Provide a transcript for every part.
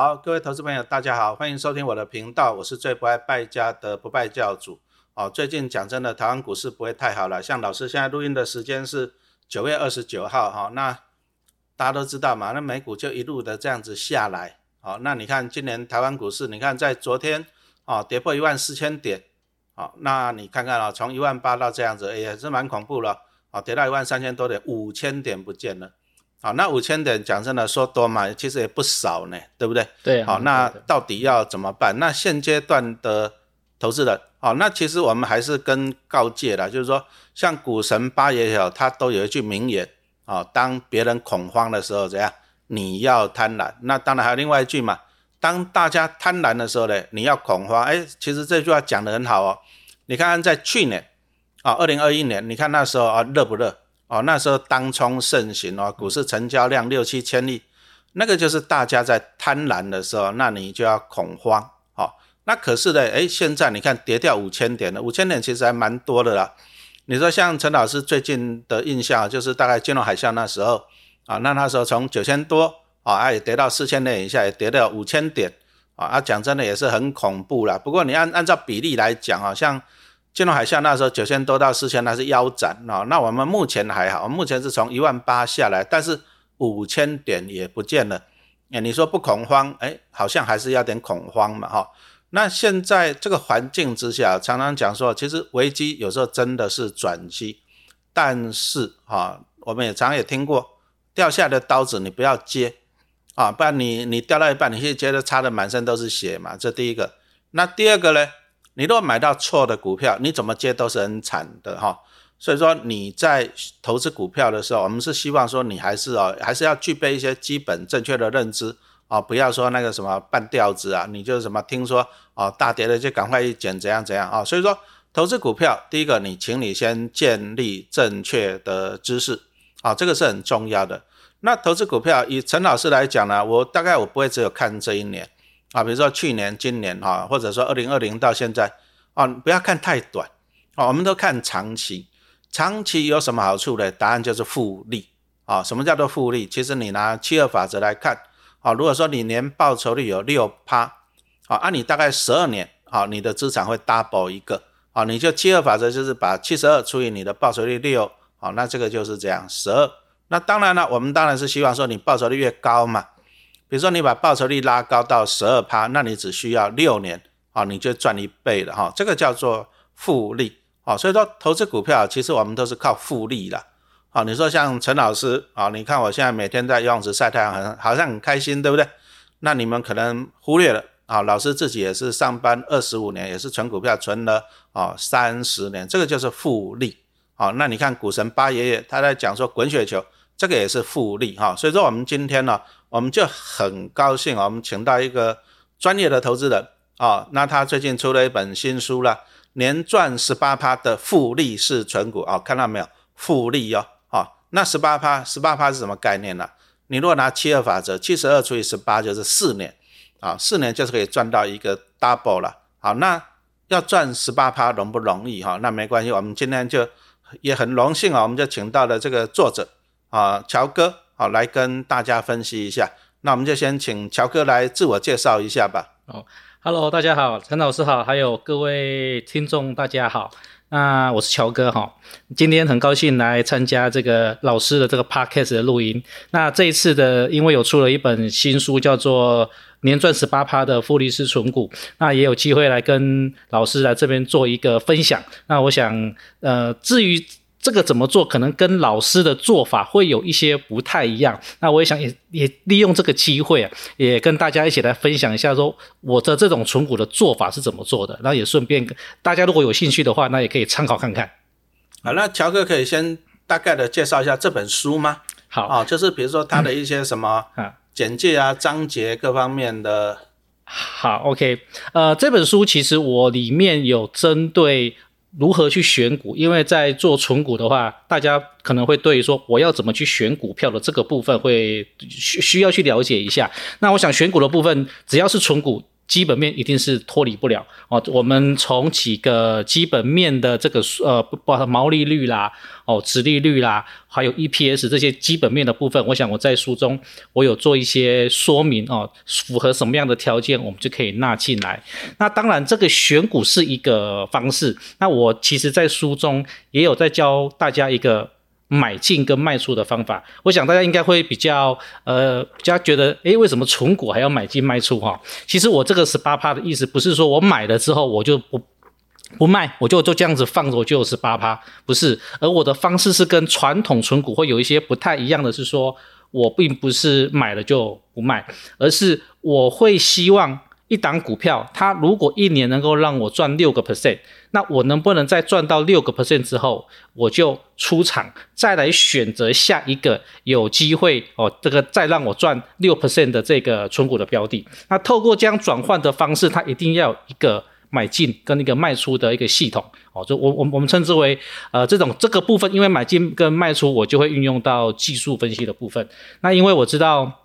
好，各位投资朋友，大家好，欢迎收听我的频道，我是最不爱败家的不败教主。哦，最近讲真的，台湾股市不会太好了。像老师现在录音的时间是九月二十九号，哈，那大家都知道嘛，那美股就一路的这样子下来。好，那你看今年台湾股市，你看在昨天，哦，跌破一万四千点，好，那你看看啊，从一万八到这样子，也是蛮恐怖了，哦，跌到一万三千多点，五千点不见了。好，那五千点讲真的说多嘛，其实也不少呢，对不对？对。好，那到底要怎么办？那现阶段的投资人，好，那其实我们还是跟告诫了，就是说，像股神八爷也好，他都有一句名言，啊，当别人恐慌的时候怎样，你要贪婪。那当然还有另外一句嘛，当大家贪婪的时候呢，你要恐慌。哎，其实这句话讲得很好哦。你看看在去年，啊，二零二一年，你看那时候啊，热不热？哦，那时候当冲盛行哦，股市成交量六七千亿，那个就是大家在贪婪的时候，那你就要恐慌。哦，那可是呢，哎，现在你看跌掉五千点了，五千点其实还蛮多的啦。你说像陈老师最近的印象，就是大概金融海啸那时候啊，那那时候从九千多啊，也跌到四千点以下，也跌到五千点啊，啊，讲真的也是很恐怖了。不过你按按照比例来讲啊，像金融海啸那时候九千多到四千，那是腰斩啊。那我们目前还好，目前是从一万八下来，但是五千点也不见了。哎，你说不恐慌？哎，好像还是要点恐慌嘛，哈。那现在这个环境之下，常常讲说，其实危机有时候真的是转机，但是哈，我们也常也听过，掉下来的刀子你不要接啊，不然你你掉到一半，你去接着擦的满身都是血嘛。这第一个。那第二个呢？你如果买到错的股票，你怎么接都是很惨的哈。所以说你在投资股票的时候，我们是希望说你还是哦，还是要具备一些基本正确的认知啊，不要说那个什么半吊子啊，你就什么听说哦大跌了就赶快一减怎样怎样啊。所以说投资股票，第一个你请你先建立正确的知识啊，这个是很重要的。那投资股票以陈老师来讲呢，我大概我不会只有看这一年。啊，比如说去年、今年啊，或者说二零二零到现在，啊，不要看太短，啊，我们都看长期。长期有什么好处呢？答案就是复利。啊，什么叫做复利？其实你拿七二法则来看，啊，如果说你年报酬率有六趴，啊，按你大概十二年，啊，你的资产会 double 一个，啊，你就七二法则就是把七十二除以你的报酬率六，啊，那这个就是这样十二。那当然了，我们当然是希望说你报酬率越高嘛。比如说你把报酬率拉高到十二趴，那你只需要六年啊，你就赚一倍了哈。这个叫做复利啊。所以说投资股票，其实我们都是靠复利的啊。你说像陈老师啊，你看我现在每天在游泳池晒太阳，很好像很开心，对不对？那你们可能忽略了啊，老师自己也是上班二十五年，也是存股票存了啊三十年，这个就是复利啊。那你看股神八爷爷他在讲说滚雪球，这个也是复利哈。所以说我们今天呢。我们就很高兴我们请到一个专业的投资人啊，那他最近出了一本新书了，年赚十八趴的复利式存股啊，看到没有？复利哦，啊，那十八趴，十八趴是什么概念呢？你如果拿七二法则，七十二除以十八就是四年啊，四年就是可以赚到一个 double 了。好，那要赚十八趴容不容易哈？那没关系，我们今天就也很荣幸啊，我们就请到了这个作者啊，乔哥。好，来跟大家分析一下。那我们就先请乔哥来自我介绍一下吧。哦，Hello，大家好，陈老师好，还有各位听众大家好。那我是乔哥哈，今天很高兴来参加这个老师的这个 Podcast 的录音。那这一次的，因为有出了一本新书，叫做《年赚十八趴的复利式存股》，那也有机会来跟老师来这边做一个分享。那我想，呃，至于。这个怎么做，可能跟老师的做法会有一些不太一样。那我也想也也利用这个机会啊，也跟大家一起来分享一下，说我的这种存股的做法是怎么做的。然后也顺便大家如果有兴趣的话，那也可以参考看看。好，那乔哥可以先大概的介绍一下这本书吗？好啊，就是比如说它的一些什么啊简介啊、章节各方面的。好，OK，呃，这本书其实我里面有针对。如何去选股？因为在做存股的话，大家可能会对于说我要怎么去选股票的这个部分会需需要去了解一下。那我想选股的部分，只要是存股，基本面一定是脱离不了哦。我们从几个基本面的这个呃，包括毛利率啦、哦，殖利率啦，还有 EPS 这些基本面的部分，我想我在书中我有做一些说明哦，符合什么样的条件，我们就可以纳进来。那当然，这个选股是一个方式。那我其实在书中也有在教大家一个。买进跟卖出的方法，我想大家应该会比较呃，比较觉得，诶，为什么存股还要买进卖出哈？其实我这个十八趴的意思，不是说我买了之后我就不不卖，我就就这样子放着，我就有十八趴，不是。而我的方式是跟传统存股会有一些不太一样的是说，我并不是买了就不卖，而是我会希望。一档股票，它如果一年能够让我赚六个 percent，那我能不能在赚到六个 percent 之后，我就出场，再来选择下一个有机会哦，这个再让我赚六 percent 的这个存股的标的？那透过这样转换的方式，它一定要一个买进跟一个卖出的一个系统哦，就我我我们称之为呃这种这个部分，因为买进跟卖出，我就会运用到技术分析的部分。那因为我知道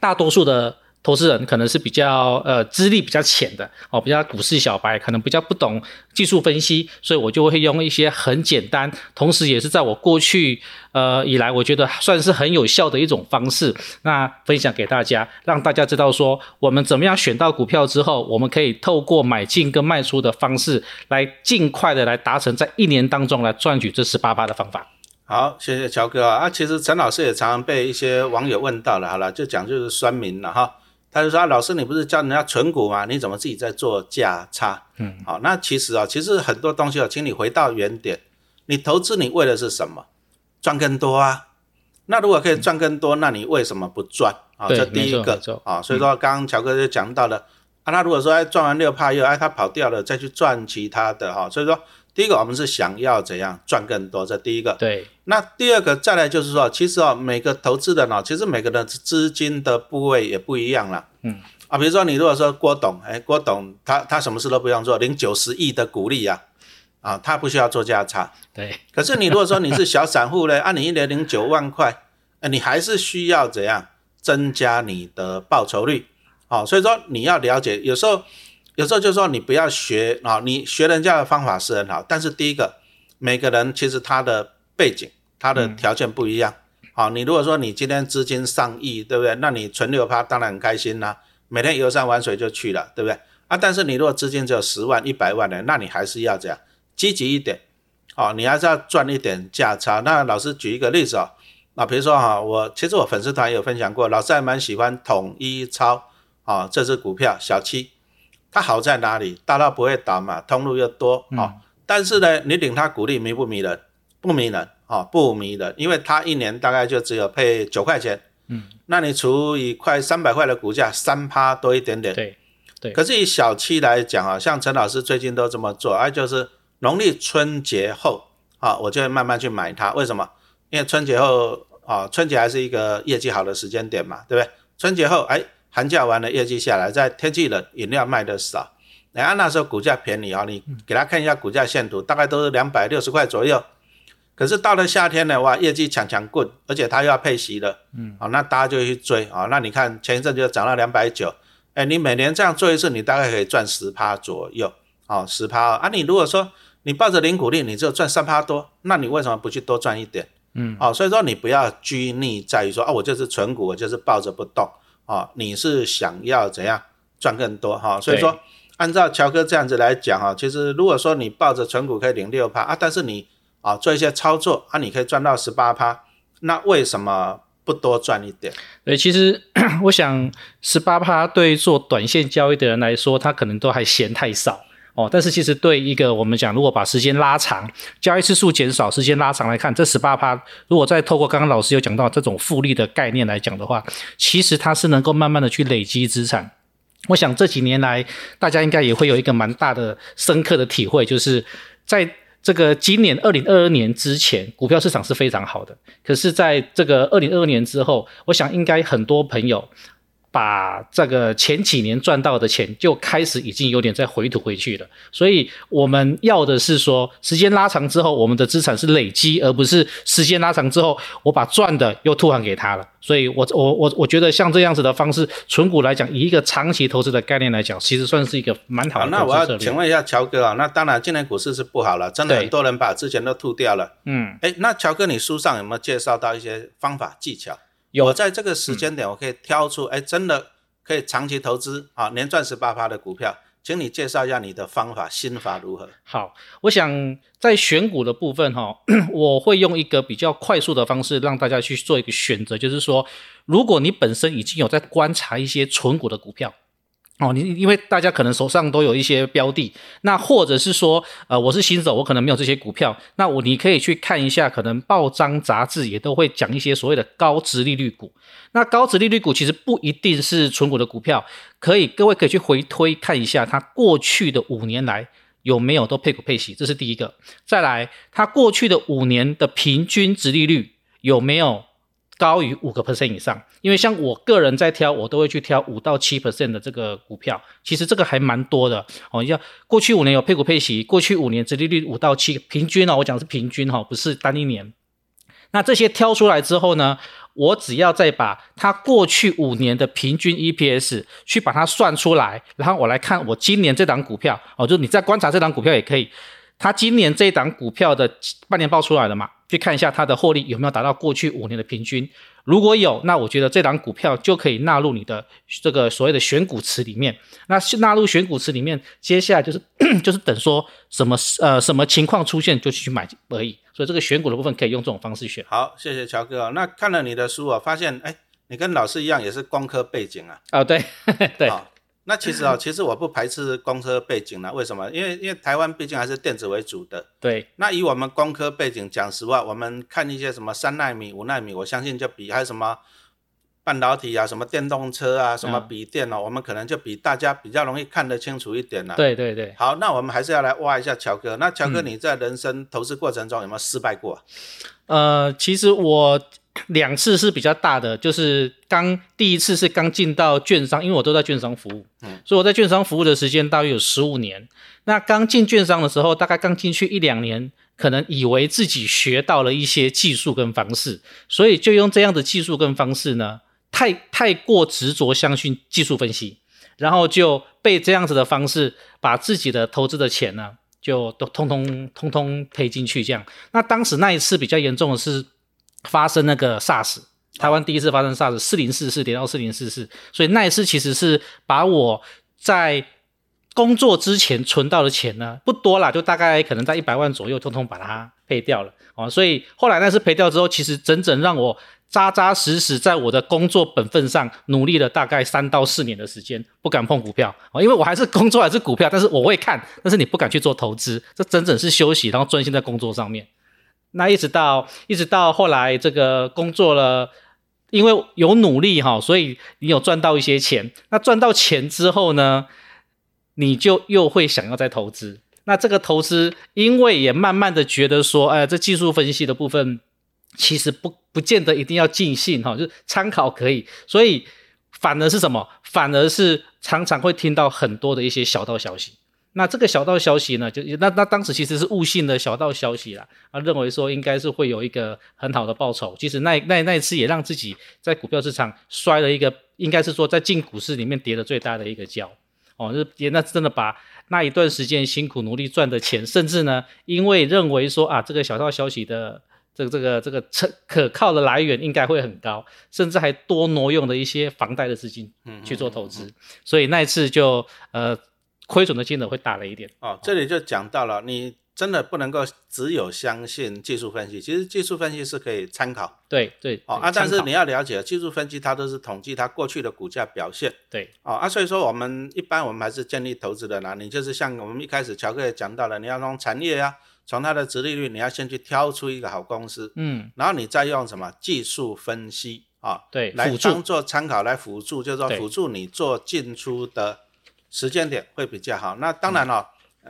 大多数的。投资人可能是比较呃资历比较浅的哦，比较股市小白，可能比较不懂技术分析，所以我就会用一些很简单，同时也是在我过去呃以来，我觉得算是很有效的一种方式，那分享给大家，让大家知道说我们怎么样选到股票之后，我们可以透过买进跟卖出的方式来尽快的来达成在一年当中来赚取这十八八的方法。好，谢谢乔哥啊，啊，其实陈老师也常常被一些网友问到了，好了，就讲就是酸民了哈。他就说：“老师，你不是教人家存股吗？你怎么自己在做价差？”嗯，好，那其实啊，其实很多东西啊，请你回到原点，你投资你为的是什么？赚更多啊。那如果可以赚更多，那你为什么不赚？啊，这第一个啊。所以说，刚刚乔哥就讲到了啊，他如果说哎赚完六帕又哎他跑掉了，再去赚其他的哈。所以说，第一个我们是想要怎样赚更多，这第一个。对。那第二个再来就是说，其实啊，每个投资人呢，其实每个人资金的部位也不一样了。嗯啊，比如说你如果说郭董，哎，郭董他他什么事都不用做，领九十亿的股利呀，啊，他不需要做价差。对。可是你如果说你是小散户嘞，按 你一年领九万块，哎，你还是需要怎样增加你的报酬率？好，所以说你要了解，有时候有时候就说你不要学啊，你学人家的方法是很好，但是第一个每个人其实他的背景。他的条件不一样，好，你如果说你今天资金上亿，对不对？那你存六趴当然很开心啦，每天游山玩水就去了，对不对？啊，但是你如果资金只有十万、一百万的，那你还是要这样积极一点，哦，你还是要赚一点价差。那老师举一个例子哦，啊比如说哈，我其实我粉丝团有分享过，老师还蛮喜欢统一超啊这只股票小七，它好在哪里？大到不会倒嘛，通路又多啊，但是呢，你领它股利迷不迷人？不迷人。哦，不迷人，因为它一年大概就只有配九块钱，嗯，那你除以快三百块的股价，三趴多一点点，对，对。可是以小七来讲啊，像陈老师最近都这么做，啊，就是农历春节后，啊，我就会慢慢去买它。为什么？因为春节后，啊，春节还是一个业绩好的时间点嘛，对不对？春节后，哎，寒假完了，业绩下来，在天气冷，饮料卖的少，然后那时候股价便宜啊，你给他看一下股价线图，大概都是两百六十块左右。可是到了夏天呢，哇，业绩强强棍，而且它又要配息了，嗯，好，那大家就去追啊。那你看前一阵就涨到两百九，哎，你每年这样做一次，你大概可以赚十趴左右，哦，十趴啊。你如果说你抱着零股利，你只有赚三趴多，那你为什么不去多赚一点？嗯，哦，所以说你不要拘泥在于说啊，我就是纯股，我就是抱着不动，啊，你是想要怎样赚更多哈？所以说按照乔哥这样子来讲哈，其实如果说你抱着存股可以领六趴啊，但是你啊，做一些操作啊，你可以赚到十八趴，那为什么不多赚一点？对，其实 我想十八趴对做短线交易的人来说，他可能都还嫌太少哦。但是其实对一个我们讲，如果把时间拉长，交易次数减少，时间拉长来看，这十八趴，如果再透过刚刚老师有讲到这种复利的概念来讲的话，其实它是能够慢慢的去累积资产。我想这几年来，大家应该也会有一个蛮大的深刻的体会，就是在。这个今年二零二二年之前，股票市场是非常好的。可是，在这个二零二二年之后，我想应该很多朋友把这个前几年赚到的钱就开始已经有点在回吐回去了，所以我们要的是说，时间拉长之后，我们的资产是累积，而不是时间拉长之后我把赚的又吐还给他了。所以，我我我我觉得像这样子的方式，纯股来讲，以一个长期投资的概念来讲，其实算是一个蛮好的那我要请问一下乔哥啊，那当然今年股市是不好了，真的很多人把之前都吐掉了。嗯，哎，那乔哥，你书上有没有介绍到一些方法技巧？有在这个时间点，我可以挑出哎，真的可以长期投资啊，年赚十八趴的股票，请你介绍一下你的方法心法如何？好，我想在选股的部分哈，我会用一个比较快速的方式让大家去做一个选择，就是说，如果你本身已经有在观察一些纯股的股票。哦，你因为大家可能手上都有一些标的，那或者是说，呃，我是新手，我可能没有这些股票，那我你可以去看一下，可能报章杂志也都会讲一些所谓的高值利率股。那高值利率股其实不一定是纯股的股票，可以各位可以去回推看一下，它过去的五年来有没有都配股配息，这是第一个。再来，它过去的五年的平均值利率有没有？高于五个 percent 以上，因为像我个人在挑，我都会去挑五到七 percent 的这个股票，其实这个还蛮多的哦。要过去五年有配股配息，过去五年殖利率五到七，平均呢，我讲是平均哈，不是单一年。那这些挑出来之后呢，我只要再把它过去五年的平均 EPS 去把它算出来，然后我来看我今年这档股票哦，就你在观察这档股票也可以。它今年这档股票的半年报出来了嘛？去看一下它的获利有没有达到过去五年的平均。如果有，那我觉得这档股票就可以纳入你的这个所谓的选股池里面。那纳入选股池里面，接下来就是 就是等说什么呃什么情况出现就去买而已。所以这个选股的部分可以用这种方式选。好，谢谢乔哥。那看了你的书啊，发现哎，你跟老师一样也是工科背景啊。啊，对 对。那其实啊，其实我不排斥工科背景了。为什么？因为因为台湾毕竟还是电子为主的。对。那以我们工科背景，讲实话，我们看一些什么三纳米、五纳米，我相信就比还有什么半导体啊、什么电动车啊、什么笔电哦，我们可能就比大家比较容易看得清楚一点了。对对对。好，那我们还是要来挖一下乔哥。那乔哥，你在人生投资过程中有没有失败过？呃，其实我。两次是比较大的，就是刚第一次是刚进到券商，因为我都在券商服务，嗯，所以我在券商服务的时间大约有十五年。那刚进券商的时候，大概刚进去一两年，可能以为自己学到了一些技术跟方式，所以就用这样的技术跟方式呢，太太过执着相信技术分析，然后就被这样子的方式把自己的投资的钱呢，就都通通通通赔进去这样。那当时那一次比较严重的是。发生那个 SARS，台湾第一次发生 SARS，四零四四跌到四零四四，所以那一次其实是把我在工作之前存到的钱呢不多了，就大概可能在一百万左右，通通把它赔掉了哦。所以后来那次赔掉之后，其实整整让我扎扎实实在我的工作本分上努力了大概三到四年的时间，不敢碰股票哦，因为我还是工作还是股票，但是我会看，但是你不敢去做投资，这整整是休息，然后专心在工作上面。那一直到一直到后来，这个工作了，因为有努力哈，所以你有赚到一些钱。那赚到钱之后呢，你就又会想要再投资。那这个投资，因为也慢慢的觉得说，哎，这技术分析的部分其实不不见得一定要尽兴哈，就参考可以。所以反而是什么？反而是常常会听到很多的一些小道消息。那这个小道消息呢，就那那当时其实是误信的小道消息啦，啊，认为说应该是会有一个很好的报酬，其实那那那一次也让自己在股票市场摔了一个，应该是说在进股市里面跌的最大的一个跤，哦，是也那真的把那一段时间辛苦努力赚的钱，甚至呢，因为认为说啊这个小道消息的这个这个这个可可靠的来源应该会很高，甚至还多挪用的一些房贷的资金去做投资，所以那一次就呃。亏损的金额会大了一点哦。这里就讲到了，你真的不能够只有相信技术分析，其实技术分析是可以参考。对对哦啊，但是你要了解，技术分析它都是统计它过去的股价表现。对哦啊，所以说我们一般我们还是建立投资的呢，你就是像我们一开始乔克也讲到了，你要从产业啊，从它的值利率，你要先去挑出一个好公司，嗯，然后你再用什么技术分析啊，对，来当做参考来辅助，就是说辅助你做进出的。时间点会比较好。那当然了，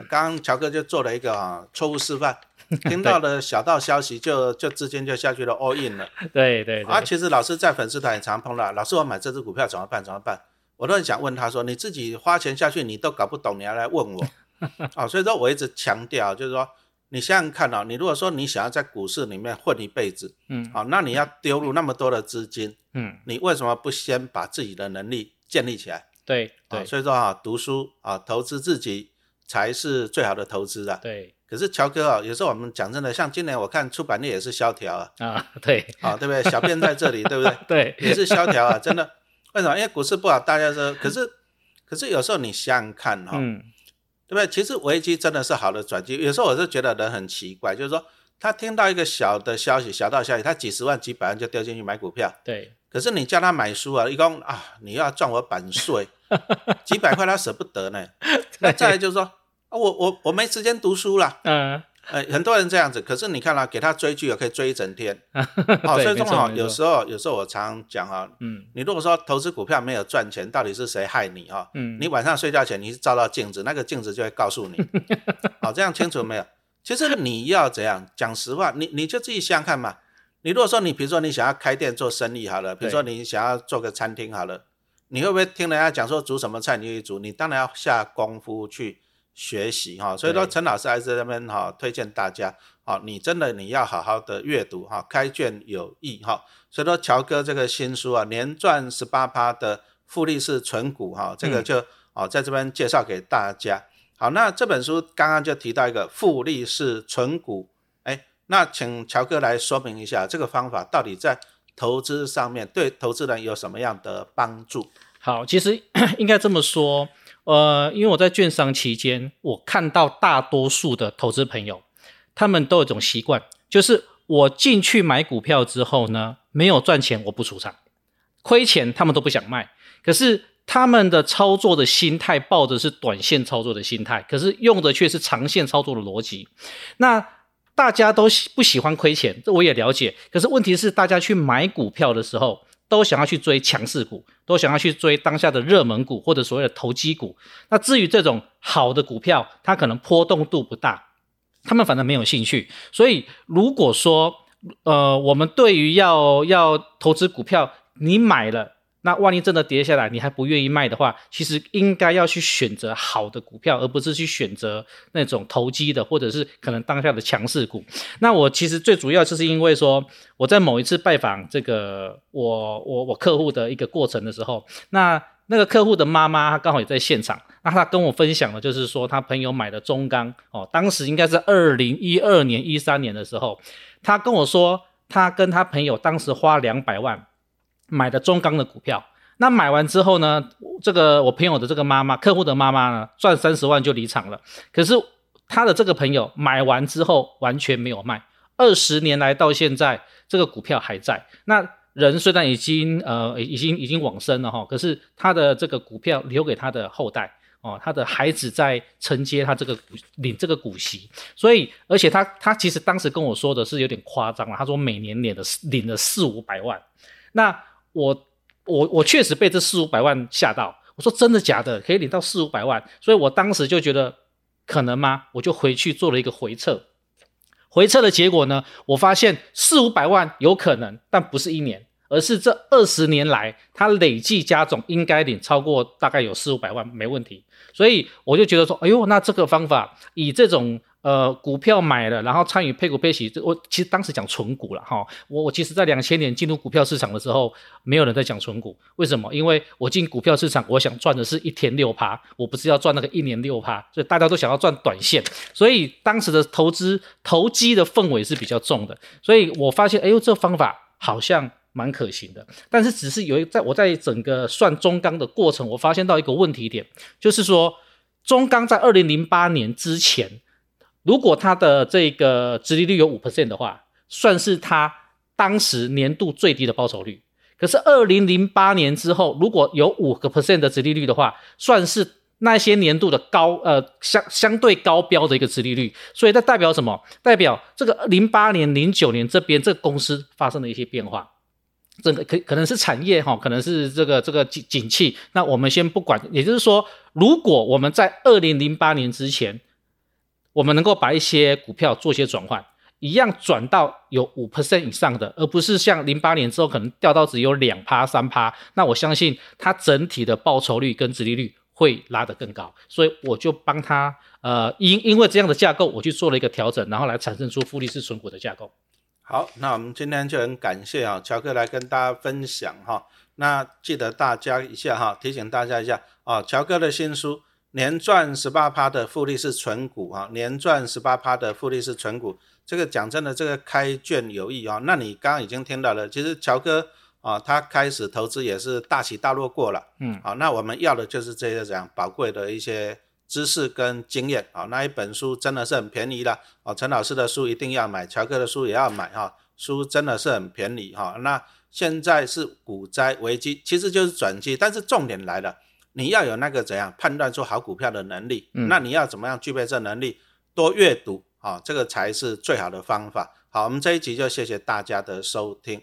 刚刚乔哥就做了一个啊错误示范。听到了小道消息就就资金就下去了 all in 了。对对对啊，其实老师在粉丝团也常碰到，老师我买这只股票怎么办？怎么办？我都很想问他说，你自己花钱下去你都搞不懂，你还来问我？啊，所以说我一直强调，就是说你想想看哦，你如果说你想要在股市里面混一辈子，嗯，好，那你要丢入那么多的资金，嗯，你为什么不先把自己的能力建立起来？对啊，对所以说啊，读书啊，投资自己才是最好的投资啊。对可是乔哥啊，有时候我们讲真的，像今年我看出版业也是萧条啊，啊，对啊，对不对？小编在这里，对不对？对，也是萧条啊，真的。为什么？因为股市不好，大家说，可是可是有时候你想想看哈、嗯对不对？其实危机真的是好的转机。有时候我是觉得人很奇怪，就是说他听到一个小的消息，小道消息，他几十万、几百万就丢进去买股票，对可是你叫他买书啊，一共啊，你要赚我版税，几百块他舍不得呢。那再来就是说，啊、我我我没时间读书啦，嗯呃，很多人这样子。可是你看啊，给他追剧也可以追一整天。好、对所以这么好，有时候有时候我常讲啊，嗯你如果说投资股票没有赚钱，到底是谁害你啊？嗯，你晚上睡觉前你是照到镜子，那个镜子就会告诉你。好，这样清楚没有？其实你要怎样讲实话，你你就自己想想看嘛。你如果说你比如说你想要开店做生意好了，比如说你想要做个餐厅好了，你会不会听人家讲说煮什么菜你就去煮？你当然要下功夫去学习哈。所以说对陈老师还是在那边哈推荐大家，好，你真的你要好好的阅读哈，开卷有益哈。所以说乔哥这个新书啊，年赚十八趴的复利式存股哈，这个嗯就哦在这边介绍给大家。好，那这本书刚刚就提到一个复利式存股，哎，那请乔哥来说明一下这个方法到底在投资上面对投资人有什么样的帮助？好，其实 应该这么说，呃，因为我在券商期间，我看到大多数的投资朋友，他们都有一种习惯，就是我进去买股票之后呢，没有赚钱我不出场，亏钱他们都不想卖，可是他们的操作的心态抱的是短线操作的心态，可是用的却是长线操作的逻辑。那大家都喜不喜欢亏钱，这我也了解。可是问题是，大家去买股票的时候，都想要去追强势股，都想要去追当下的热门股或者所谓的投机股。那至于这种好的股票，它可能波动度不大，他们反正没有兴趣。所以如果说，呃，我们对于要要投资股票，你买了。那万一真的跌下来，你还不愿意卖的话，其实应该要去选择好的股票，而不是去选择那种投机的，或者是可能当下的强势股。那我其实最主要就是因为说，我在某一次拜访这个我我我客户的一个过程的时候，那那个客户的妈妈刚好也在现场，那她跟我分享的就是说，她朋友买的中钢哦，当时应该是二零一二年一三年的时候，她跟我说，她跟她朋友当时花两百万。买的中钢的股票，那买完之后呢，这个我朋友的这个妈妈，客户的妈妈呢，赚三十万就离场了。可是他的这个朋友买完之后完全没有卖，二十年来到现在，这个股票还在。那人虽然已经呃已经已经往生了哈，可是他的这个股票留给他的后代哦，他的孩子在承接他这个股领这个股息，所以而且他他其实当时跟我说的是有点夸张了，他说每年领的领了四五百万，那。我我我确实被这四五百万吓到，我说真的假的，可以领到四五百万，所以我当时就觉得可能吗？我就回去做了一个回测，回测的结果呢，我发现四五百万有可能，但不是一年，而是这二十年来他累计加总应该领超过大概有四五百万，没问题。所以我就觉得说，哎呦，那这个方法以这种。呃，股票买了，然后参与配股配息，我其实当时讲纯股了哈。我我其实在两千年进入股票市场的时候，没有人在讲纯股，为什么？因为我进股票市场，我想赚的是一天六趴，我不是要赚那个一年六趴，所以大家都想要赚短线，所以当时的投资投机的氛围是比较重的。所以我发现，哎呦，这方法好像蛮可行的，但是只是有一在我在整个算中钢的过程，我发现到一个问题点，就是说中钢在二零零八年之前。如果它的这个殖利率有五 percent 的话，算是它当时年度最低的报酬率。可是二零零八年之后，如果有五个 percent 的殖利率的话，算是那些年度的高呃相相对高标的一个殖利率。所以它代表什么？代表这个零八年、零九年这边这个公司发生了一些变化。这个可可能是产业哈，可能是这个这个景景气。那我们先不管，也就是说，如果我们在二零零八年之前。我们能够把一些股票做一些转换，一样转到有五 percent 以上的，而不是像零八年之后可能掉到只有两趴三趴。那我相信它整体的报酬率跟殖利率会拉得更高，所以我就帮他呃因因为这样的架构，我去做了一个调整，然后来产生出复利式存股的架构。好，那我们今天就很感谢啊，乔哥来跟大家分享哈。那记得大家一下哈，提醒大家一下啊，乔哥的新书《年赚十八趴的复利是存股》啊，年赚十八趴的复利是存股，这个讲真的，这个开卷有益啊。那你刚刚已经听到了，其实乔哥啊，他开始投资也是大起大落过了，嗯，好，那我们要的就是这些这样宝贵的一些。知识跟经验啊，那一本书真的是很便宜了哦。陈老师的书一定要买，乔哥的书也要买哈。书真的是很便宜哈。那现在是股灾危机，其实就是转机，但是重点来了，你要有那个怎样判断出好股票的能力。那你要怎么样具备这能力？多阅读啊，这个才是最好的方法。好，我们这一集就谢谢大家的收听。